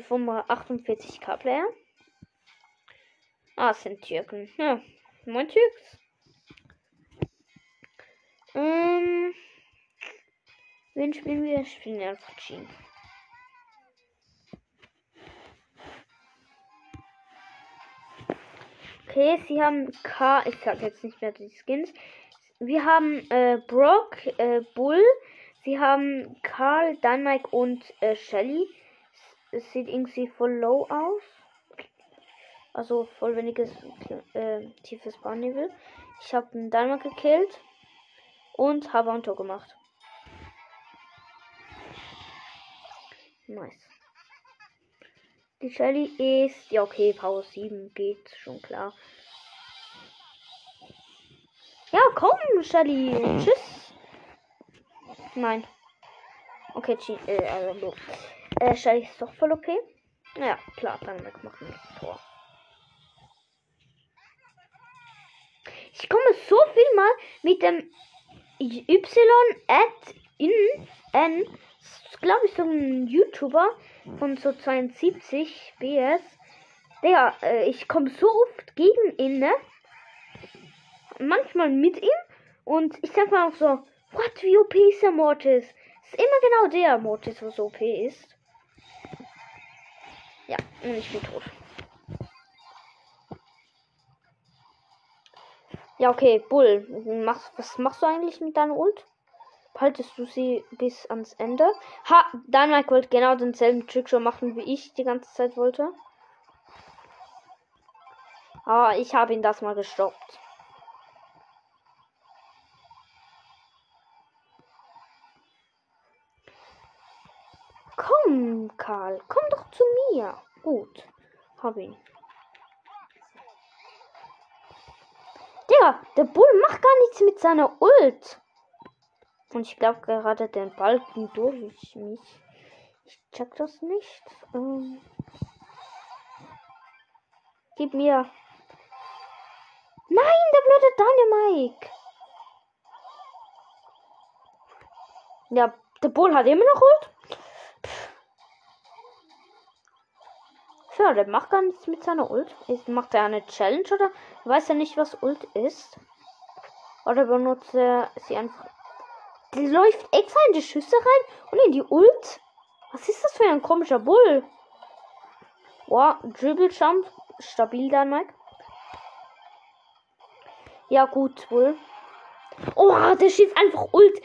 vom 48k Player. Ah, es sind Türken. Ja, moin Türks. Ähm. Wen spielen wir? Spielen wir einfach Jean. Okay, sie haben K. Ich sag jetzt nicht mehr die Skins. Wir haben äh, Brock, äh, Bull. Sie haben Karl, Dynamite und äh, Shelly. Es sieht irgendwie voll low aus. Also voll weniges äh, tiefes Bahnlevel. Ich habe einen Dynamite gekillt und habe ein Tor gemacht. Nice. Die Shelly ist. Ja, okay, Power 7 geht schon klar. Ja, komm, Shelly. Tschüss. Nein. Okay, äh, also, äh, Shelly ist doch voll okay. Ja, klar, dann machen wir das Tor. Ich komme so viel mal mit dem Y at in N glaube ich, so ein YouTuber von so 72 BS. Der, äh, ich komme so oft gegen ihn, ne? Manchmal mit ihm. Und ich sag mal auch so, what, wie OP ist der Mortis? Ist immer genau der Mortis, was OP ist. Ja, und ich bin tot. Ja, okay, Bull. Was machst du eigentlich mit deiner Ult? Haltest du sie bis ans Ende. Ha, Dynamite wollte genau denselben Trick schon machen, wie ich die ganze Zeit wollte. Aber ich habe ihn das mal gestoppt. Komm, Karl, komm doch zu mir. Gut, hab ihn. Digga, der Bull macht gar nichts mit seiner Ult. Und ich glaube gerade den Balken durch mich. Ich check das nicht. Ähm, gib mir. Nein, der blöde Dynamike. Ja, der Bull hat immer noch Ult. Ja, der macht gar nichts mit seiner Ult. Ist, macht er eine Challenge oder weiß er nicht, was Ult ist? Oder benutzt er sie einfach läuft extra in die Schüsse rein und in die Ult. Was ist das für ein komischer Bull? Wow, Dribble Jump. Stabil dann, Mike. Ja, gut, Bull. Oh, der schießt einfach Ult.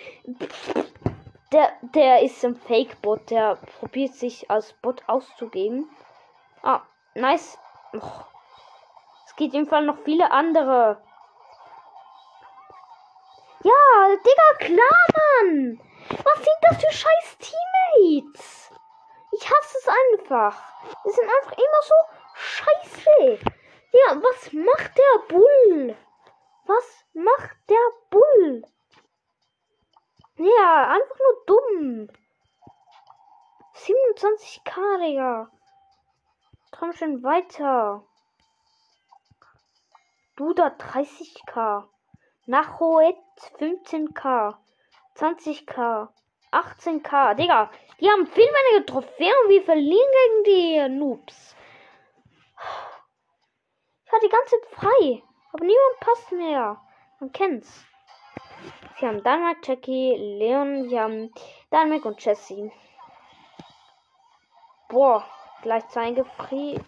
Der, der ist ein Fake-Bot. Der probiert sich als Bot auszugeben. Ah, nice. Es geht Fall noch viele andere. Ja, Digga, klar, Mann. Was sind das für scheiß Teammates? Ich hasse es einfach. Die sind einfach immer so scheiße. Ja, was macht der Bull? Was macht der Bull? Ja, einfach nur dumm. 27k, Digga. Komm schon weiter. Du da 30k. Nachoet 15k. 20k. 18k. Digga, die haben viel weniger Trophäen und wir verlieren gegen die Noobs. Ich war die ganze Zeit frei. Aber niemand passt mehr. Man kennt's. Sie haben Dynamite, Jackie, Leon, sie haben Dynamite und Jessie. Boah, gleich zwei gefriert.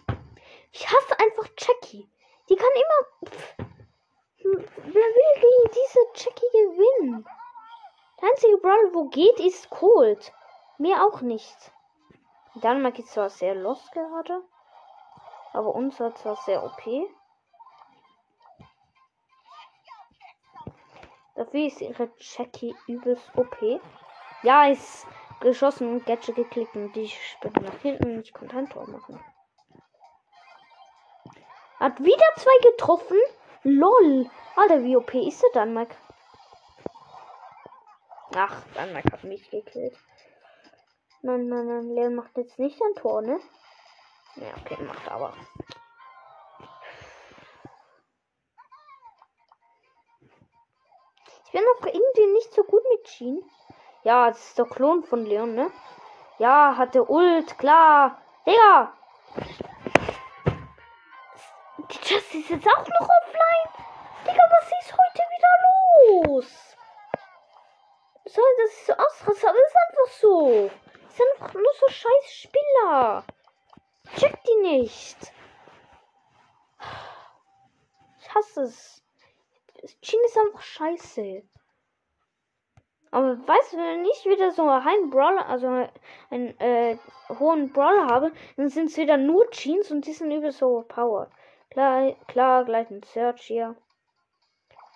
Ich hasse einfach Jackie. Die kann immer. Pff, wer will gegen diese Jackie gewinnen? Der einzige Brawl, wo geht, ist Cold. Mehr auch nicht. Dänemark ist zwar sehr los gerade, aber uns war zwar sehr OP. Dafür ist ihre Jackie übelst OP. Ja, ist geschossen und Gadget geklickt und die spinnt nach hinten ich konnte ein Tor machen. Hat wieder zwei getroffen. LOL. Alter, wie OP ist der Danmark? Ach, Danmark hat mich gekillt. Nein, nein, nein, Leon macht jetzt nicht ein Tor, ne? Ja, okay, macht aber. Ich bin auch irgendwie nicht so gut mit Jean. Ja, das ist der Klon von Leon, ne? Ja, hatte Ult, klar. Digga! Die Jessie ist jetzt auch noch offline. Digga, was ist heute wieder los? Sorry, dass ich so ausraste, aber es ist einfach so. Es sind einfach nur so scheiß Spieler. Check die nicht. Ich hasse es. Chin ist einfach scheiße. Aber weißt du, wenn ich wieder so einen Brawler, also einen äh, hohen Brawler habe, dann sind es wieder nur Jeans und die sind übel so power. Klar, klar, gleich ein Search hier.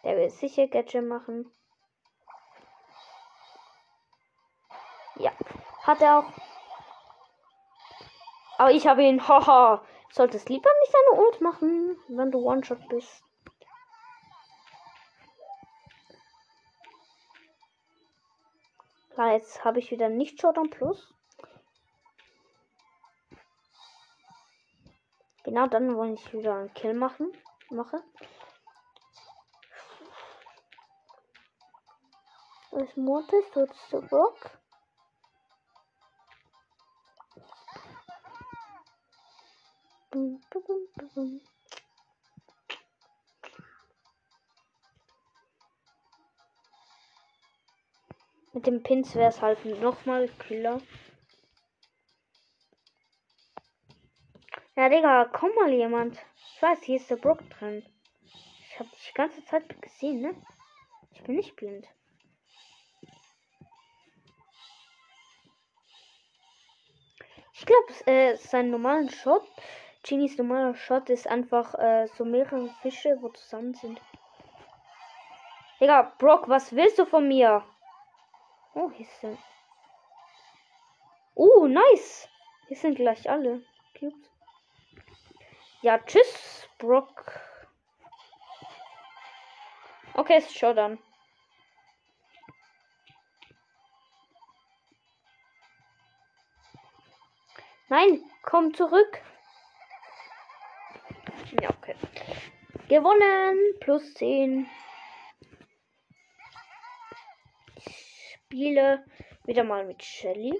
Der will sicher Gadget machen. Ja, hat er auch. Aber ich habe ihn, [LAUGHS] haha. Solltest lieber nicht eine Ult machen, wenn du One-Shot bist. Klar, jetzt habe ich wieder nicht Showdown Plus. Genau dann wollte ich wieder einen Kill machen. Mache. Was Mortis tut zurück. Bum, bum, bum, Mit dem Pins wäre es halt nochmal Killer. Ja, Digga, komm mal jemand. Ich weiß, hier ist der Brook drin. Ich habe dich die ganze Zeit gesehen, ne? Ich bin nicht blind. Ich glaube, äh, sein normalen Shot, Genies normaler Shot ist einfach äh, so mehrere Fische, wo zusammen sind. Digga, Brock, was willst du von mir? Oh, hier sind. Oh, nice. Hier sind gleich alle. Cute. Ja, tschüss, Brock. Okay, ist schon dann. Nein, komm zurück. Ja, okay. Gewonnen. Plus 10. spiele wieder mal mit Shelly.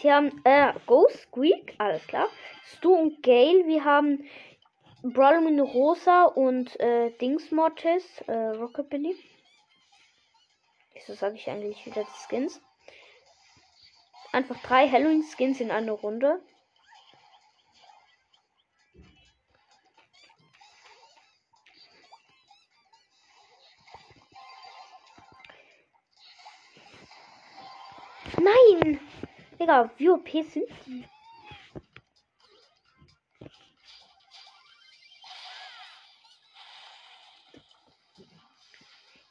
Sie haben äh, Ghost Squeak, alles klar. Stu und Gale, wir haben Brawlmin Rosa und äh, Dings Mortis, äh, Rockabilly. Wieso sage ich eigentlich wieder die Skins? Einfach drei Halloween Skins in einer Runde. Nein! Digga, wie OP sind die?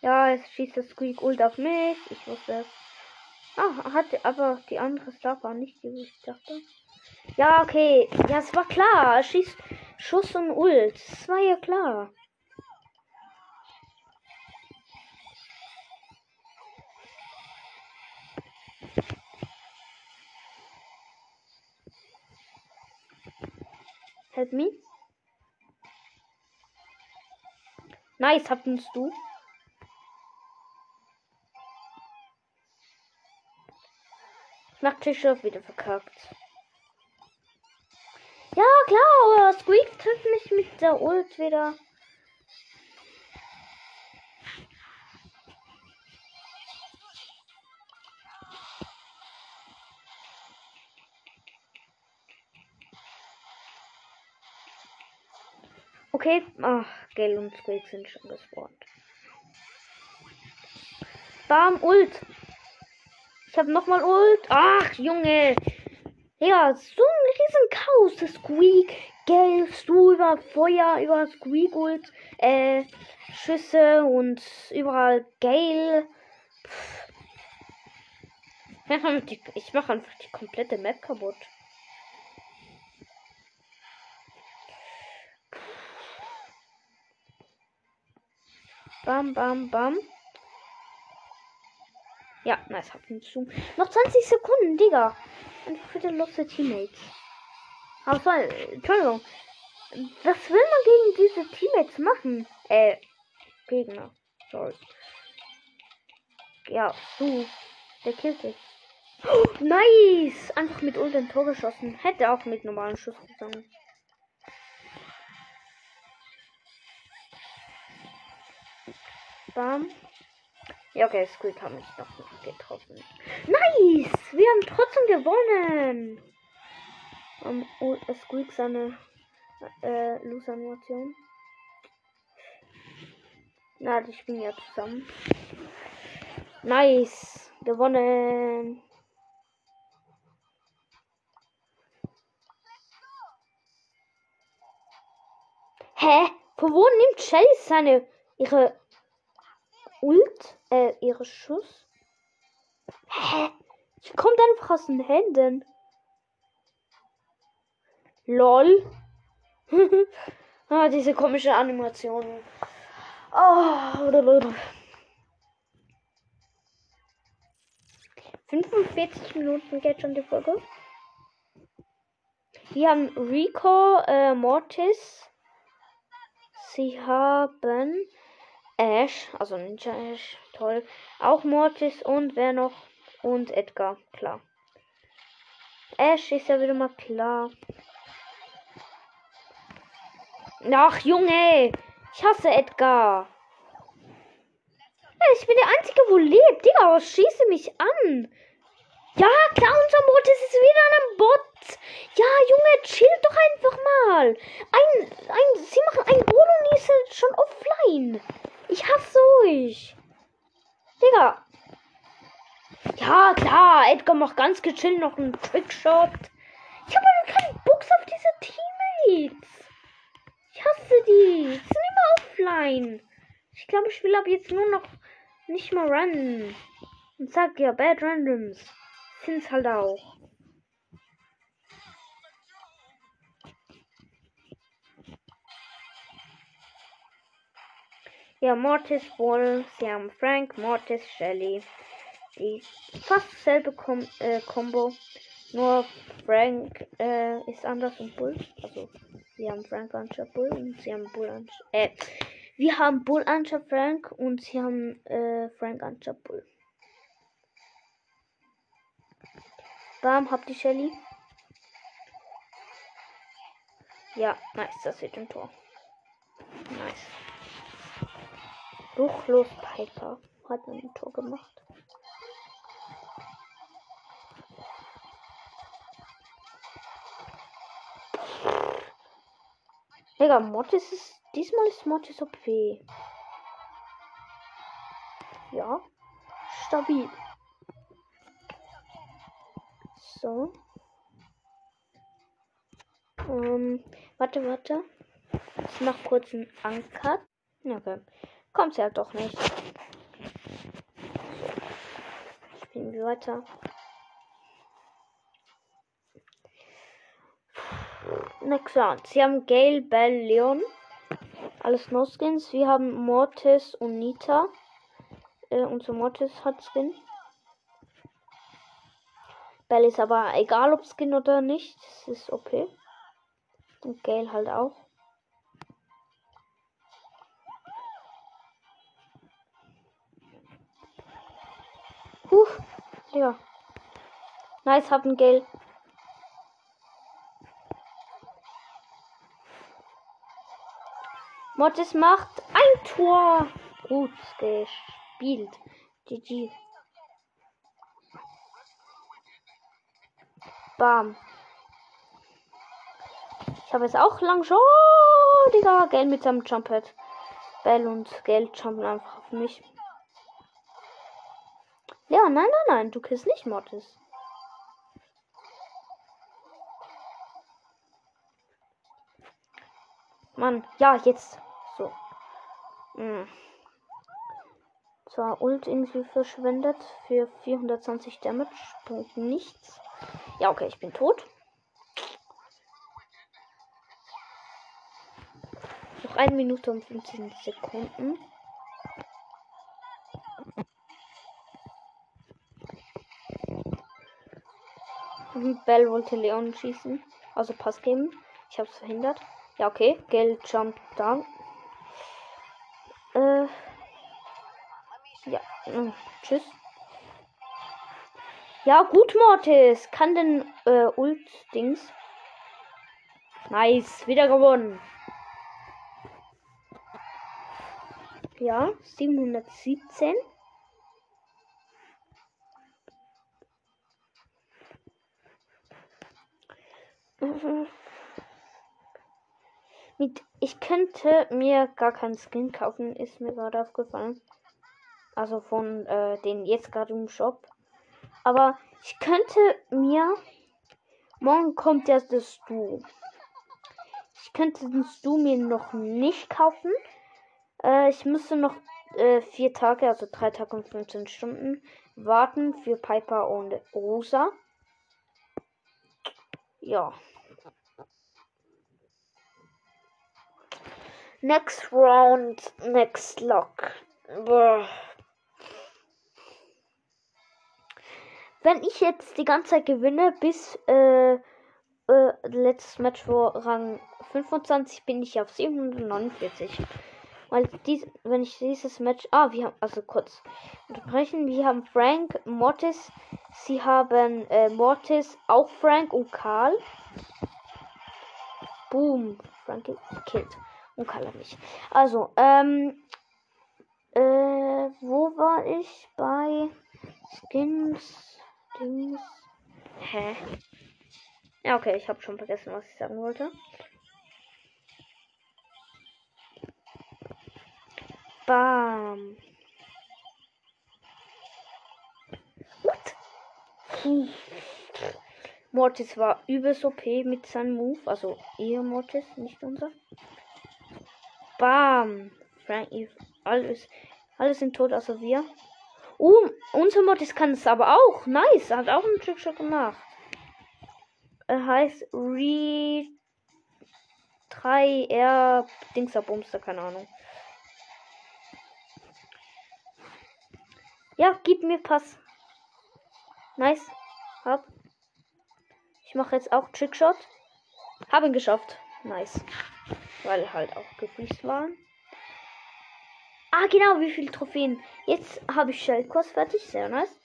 Ja, es schießt das Squeak Ult auf mich. Ich wusste es. Ah, hatte aber die andere Star nicht, die ich dachte. Ja, okay. Ja, es war klar. Er schießt Schuss und Ult. Das war ja klar. Help me. Nice, hattest du. Nachttischschiff wieder verkackt. Ja, klar, aber Squeak trifft mich mit der Ult wieder. Okay, ach, Gale und Squeak sind schon gespawnt. Bam, Ult. Ich habe nochmal Ult. Ach, Junge. Ja, so ein riesen Chaos. Das Squeak, Gale, du über Feuer, über Squeak Ult, äh, Schüsse und überall Gale. [LAUGHS] Ich mache einfach die komplette Map kaputt. Bam, bam, bam. Ja, nice, hab ihn zu. Noch 20 Sekunden, Digga. Einfach für die losse Teammates. Aber so, Entschuldigung. Was will man gegen diese Teammates machen? Äh, Gegner. Sorry. Ja, du. Der killt dich. Oh, nice! Einfach mit Ult Tor geschossen. Hätte auch mit normalen Schuss gegangen. Bam. Ja, okay, Squeak hat mich noch nicht getroffen. Nice! Wir haben trotzdem gewonnen! Um, oh, Squeak seine äh, Loser-Animation. Na, die spielen ja zusammen. Nice. Gewonnen. Hä? Von wo nimmt Shelly seine ihre Ult? Äh, ihre Schuss? Hä? Die kommt einfach aus den Händen. LOL. [LAUGHS] ah, diese komische Animation. Oh, 45 Minuten geht schon die Folge. Wir haben Rico, äh, Mortis. Sie haben Ash, also Ninja Ash, toll. Auch Mortis und wer noch? Und Edgar, klar. Ash ist ja wieder mal klar. Ach, Junge! Ich hasse Edgar. Ich bin der Einzige, wo lebt. Digga, was schieße mich an? Ja, klar, unser Mortis ist wieder ein Bot. Ja, Junge, chill doch einfach mal. Ein, ein, sie machen ein und ist schon offline. Ich hasse euch. Digga. Ja, klar, Edgar macht ganz gechillt noch einen Trickshot. Ich habe aber keinen Bock auf diese Teammates. Ich hasse die. Die sind immer offline. Ich glaube, ich will ab jetzt nur noch nicht mal Run. Und sag ja, Bad Randoms. Sind's halt auch. Ja, Mortis Bull, sie haben Frank, Mortis, Shelly. Die fast selbe Kom äh, Combo. Nur Frank äh, ist anders und Bull. Also, wir haben Frank anstatt Bull und sie haben Bull anstatt. Äh, wir haben Bull anstatt Frank und sie haben äh, Frank anstatt Bull. Bam, habt ihr Shelly? Ja, nice, das wird ein Tor. Nice. Ruchlos Piper hat ein Tor gemacht. Digga, Mortis ist. Diesmal ist Mortis OP. Ja. Stabil. So. Ähm, warte, warte. Ich mach kurz einen Anker. Okay. Kommt ja halt doch nicht. Spielen wir weiter. Next. Sie haben Gale, Bell, Leon. Alles No-Skins. Wir haben Mortis und Nita. Äh, unser Mortis hat Skin. Bell ist aber egal, ob Skin oder nicht. Das ist okay. Und Gale halt auch. Huh, ja. Nice, hab ein Gale. Mortis macht ein Tor. Gut gespielt. GG. Bam. Ich habe jetzt auch lang schon. Oh, Digga, Geld mit seinem Jumphead. Bell und Geld jumpen einfach auf mich. Nein, nein, nein, du kriegst nicht Mortis. Mann, ja, jetzt. So. Hm. Zwar Ult irgendwie verschwendet für 420 Damage. Bringt nichts. Ja, okay, ich bin tot. Noch eine Minute und 15 Sekunden. Bell wollte Leon schießen. Also Pass geben. Ich habe es verhindert. Ja, okay. Geld jump down. Äh. Ja. Äh, tschüss. Ja, gut, Mortis. Kann den äh, Ult-Dings. Nice. Wieder gewonnen. Ja, 717. Mit, ich könnte mir gar keinen Skin kaufen, ist mir gerade aufgefallen. Also von äh, den jetzt gerade im Shop. Aber ich könnte mir. Morgen kommt ja das Stu. Ich könnte den Stu mir noch nicht kaufen. Äh, ich müsste noch äh, vier Tage, also drei Tage und 15 Stunden warten für Piper und Rosa. Ja. Next round, next lock. Boah. Wenn ich jetzt die ganze Zeit gewinne, bis äh, äh, letztes Match vor Rang 25 bin ich auf 749. Weil dies, wenn ich dieses Match. Ah, wir haben. Also kurz unterbrechen. Wir haben Frank, Mortis. Sie haben äh, Mortis, auch Frank und Karl. Boom. Frank killt. Und Karl hat mich. Also, ähm. Äh, wo war ich? Bei Skins. Dings. Hä? Ja, okay, ich habe schon vergessen, was ich sagen wollte. Bam. What? Mortis war übelst OP mit seinem Move. Also ihr Mortis, nicht unser. Bam. Frank, alles, alles sind tot, außer wir. Oh, unser Mortis kann es aber auch. Nice. Hat auch einen Trickshot gemacht. Er heißt Re 3R Dingsabumster, keine Ahnung. Ja, gib mir Pass. Nice. Hab. Ich mache jetzt auch Trickshot. Hab geschafft. Nice. Weil halt auch gefreezed waren. Ah, genau, wie viele Trophäen. Jetzt habe ich Shellkurs fertig. Sehr nice.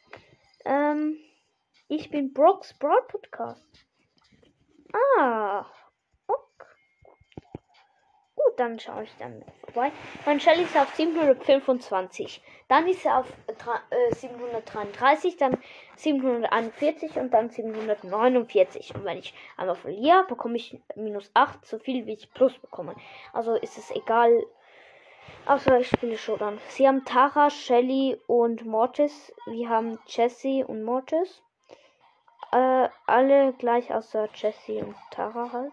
Ähm, ich bin Brooks Broad Podcast. Ah. Dann schaue ich dann vorbei. Mein Shell ist auf 725. Dann ist er auf äh, 733, dann 741 und dann 749. Und wenn ich einmal verliere, bekomme ich minus 8, so viel wie ich plus bekomme. Also ist es egal, Außer ich spiele schon dann. Sie haben Tara, Shelly und Mortis. Wir haben Jessie und Mortis. Äh, alle gleich außer Jessie und Tara halt.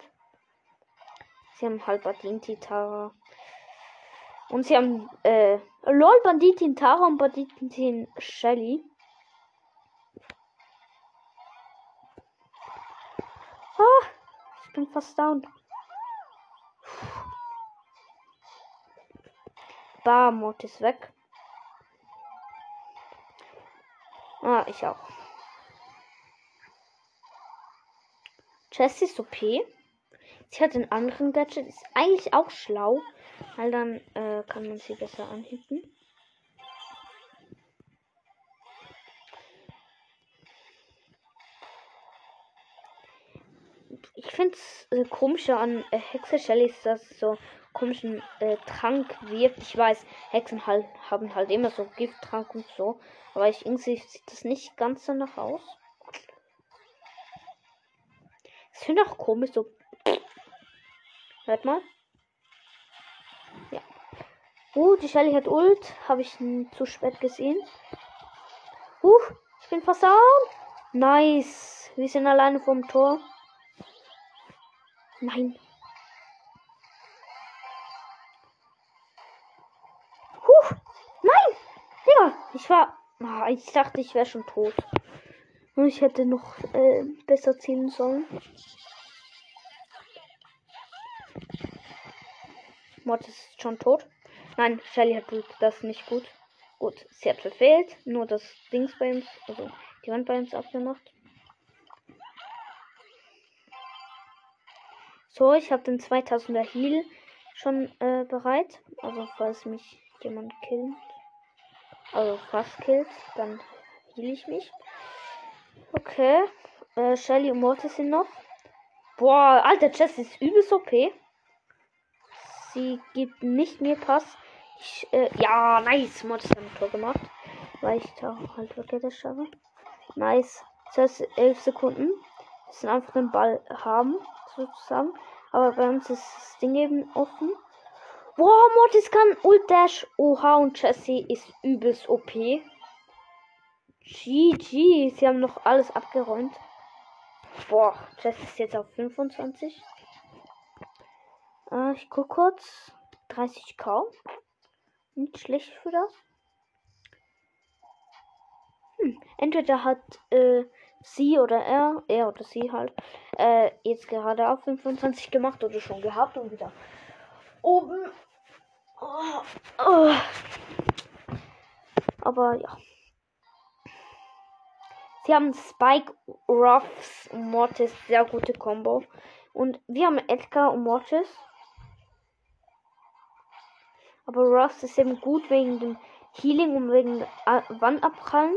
Sie haben halt Banditi, Tara. Und sie haben, äh, LOL, Banditin, Tara und Banditin, Shelly. Ah, ich bin fast down. Barmut ist weg. Ah, ich auch. Jessie ist OP. Sie hat einen anderen Gadget. Ist eigentlich auch schlau. Weil dann äh, kann man sie besser anhitten. Ich finde es äh, komischer an äh, Hexe Shelly ist das so komischen äh, Trank wirft. Ich weiß, Hexen halt, haben halt immer so Gifttrank und so. Aber ich irgendwie sieht das nicht ganz danach aus. Es finde auch komisch so. Hört mal. Ja. Uh, die Shelly hat Ult. Habe ich zu spät gesehen. Uh, ich bin fast down. Nice. Wir sind alleine vom Tor. Nein. Ich war. Oh, ich dachte, ich wäre schon tot. Und ich hätte noch äh, besser ziehen sollen. Mod ist schon tot. Nein, Shelly hat das nicht gut. Gut, sie hat verfehlt. Nur das Dings bei uns, also die Wand bei uns abgemacht. So, ich habe den 2000er Heal schon äh, bereit. Also falls mich jemand killt also fast killt, dann heal ich mich. Okay. Äh, Shelly und Mortis sind noch. Boah, alter Jess ist übelst OP. Sie gibt nicht mehr Pass. Ich, äh, ja, nice. Mortis hat ein Tor gemacht. Weil ich da halt wirklich das schaffe. Nice. Das heißt, 11 Sekunden. Wir sind einfach den Ball haben, sozusagen. Aber bei uns ist das Ding eben offen. Boah, Mortis kann Ult Dash. Oha, und Jesse ist übelst OP. GG. Sie haben noch alles abgeräumt. Boah, Jesse ist jetzt auf 25. Äh, ich guck kurz. 30k. Nicht schlecht für das. Hm. Entweder hat äh, sie oder er, er oder sie halt, äh, jetzt gerade auf 25 gemacht oder schon gehabt und wieder oben. Oh, oh. Aber ja. Sie haben Spike, Ruffs Mortis, sehr gute Combo. Und wir haben Edgar und Mortis. Aber Ruffs ist eben gut wegen dem Healing und wegen Wandabprallen.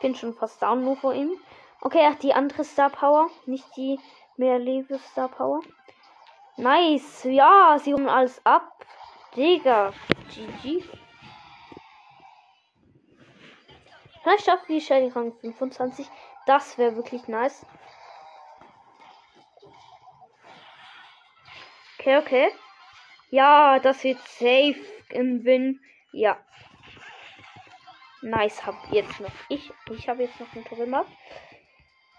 Bin schon fast down nur vor ihm. Okay, hat die andere Star Power, nicht die mehr Lebe Star Power. Nice. Ja, sie holen alles ab. Digga. GG. Vielleicht schafft die Shelly Rang 25. Das wäre wirklich nice. Okay, okay. Ja, das wird safe im Win. Ja. Nice, hab jetzt noch ich. Ich habe jetzt noch ein Tor gemacht.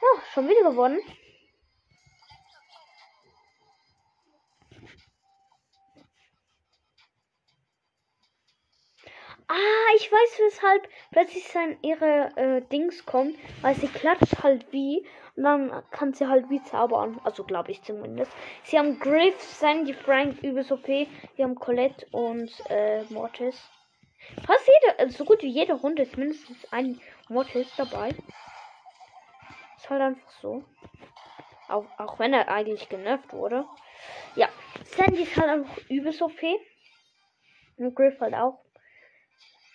Ja, schon wieder gewonnen. Ah, ich weiß weshalb plötzlich sein ihre äh, Dings kommen, weil sie klatscht halt wie und dann kann sie halt wie zaubern. Also glaube ich zumindest. Sie haben Griff, Sandy, Frank, übelst OP. Wir haben Colette und äh, Mortis. Fast jede, also so gut wie jede Runde ist mindestens ein Mortis dabei. Ist halt einfach so. Auch, auch wenn er eigentlich genervt wurde. Ja, Sandy ist halt einfach übelst OP. Und Griff halt auch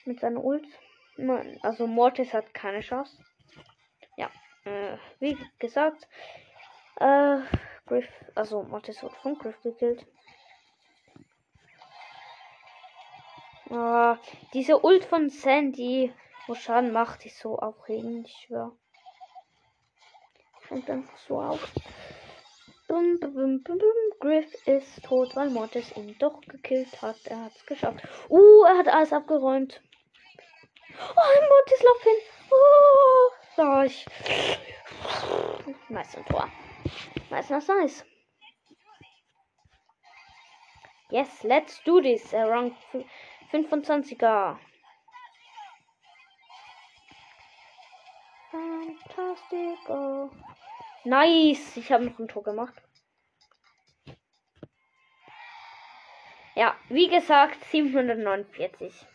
mit seiner Ult. Also Mortis hat keine Chance. Ja, äh, wie gesagt, äh, Griff, also Mortis wird von Griff gekillt. Äh, diese Ult von Sandy, wo Schaden macht, ist so aufregend, ich schwör. Fängt einfach so auf. Bum, bum, bum, bum, Griff ist tot, weil Mortis ihn doch gekillt hat. Er hat es geschafft. Uh, er hat alles abgeräumt. Oh, Mortis lauf hin. Oh, da ich. Nice ein Tor. Nice, nice, nice. Yes, let's do this. Around 25er. Fantastico. Nice. Ich habe noch ein Tor gemacht. Ja, wie gesagt, 749.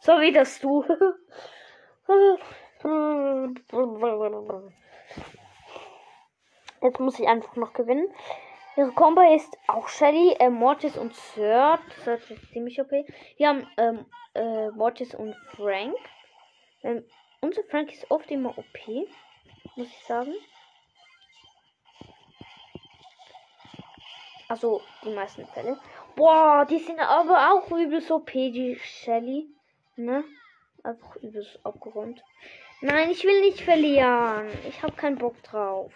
So wie das du. Jetzt muss ich einfach noch gewinnen. Ihre Combo ist auch Shelly, äh, Mortis und Third. Third ist ziemlich okay. Wir haben ähm, äh, Mortis und Frank. Ähm, unser Frank ist oft immer OP, muss ich sagen. Also die meisten Fälle. Boah, die sind aber auch übelst OP, die Shelly. Ne? Einfach übelst abgeräumt. Nein, ich will nicht verlieren. Ich habe keinen Bock drauf.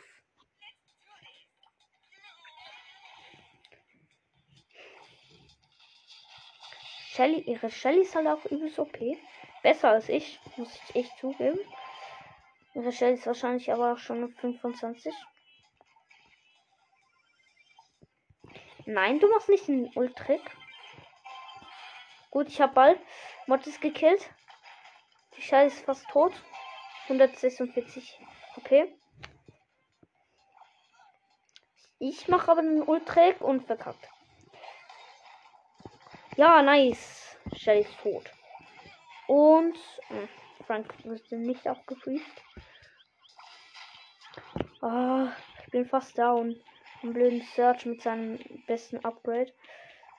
Shelly, ihre Shelly ist halt auch übelst OP. Besser als ich, muss ich echt zugeben. Ihre Shelly ist wahrscheinlich aber auch schon 25. Nein, du machst nicht den Ultrick. Gut, ich habe bald Mortis gekillt. Die Schale ist fast tot. 146. Okay. Ich mache aber den Ultrick und verkackt. Ja, nice. Shelly ist tot. Und äh, Frank ist nicht gefreezed. Ah, ich bin fast down. Einen blöden Search mit seinem besten Upgrade.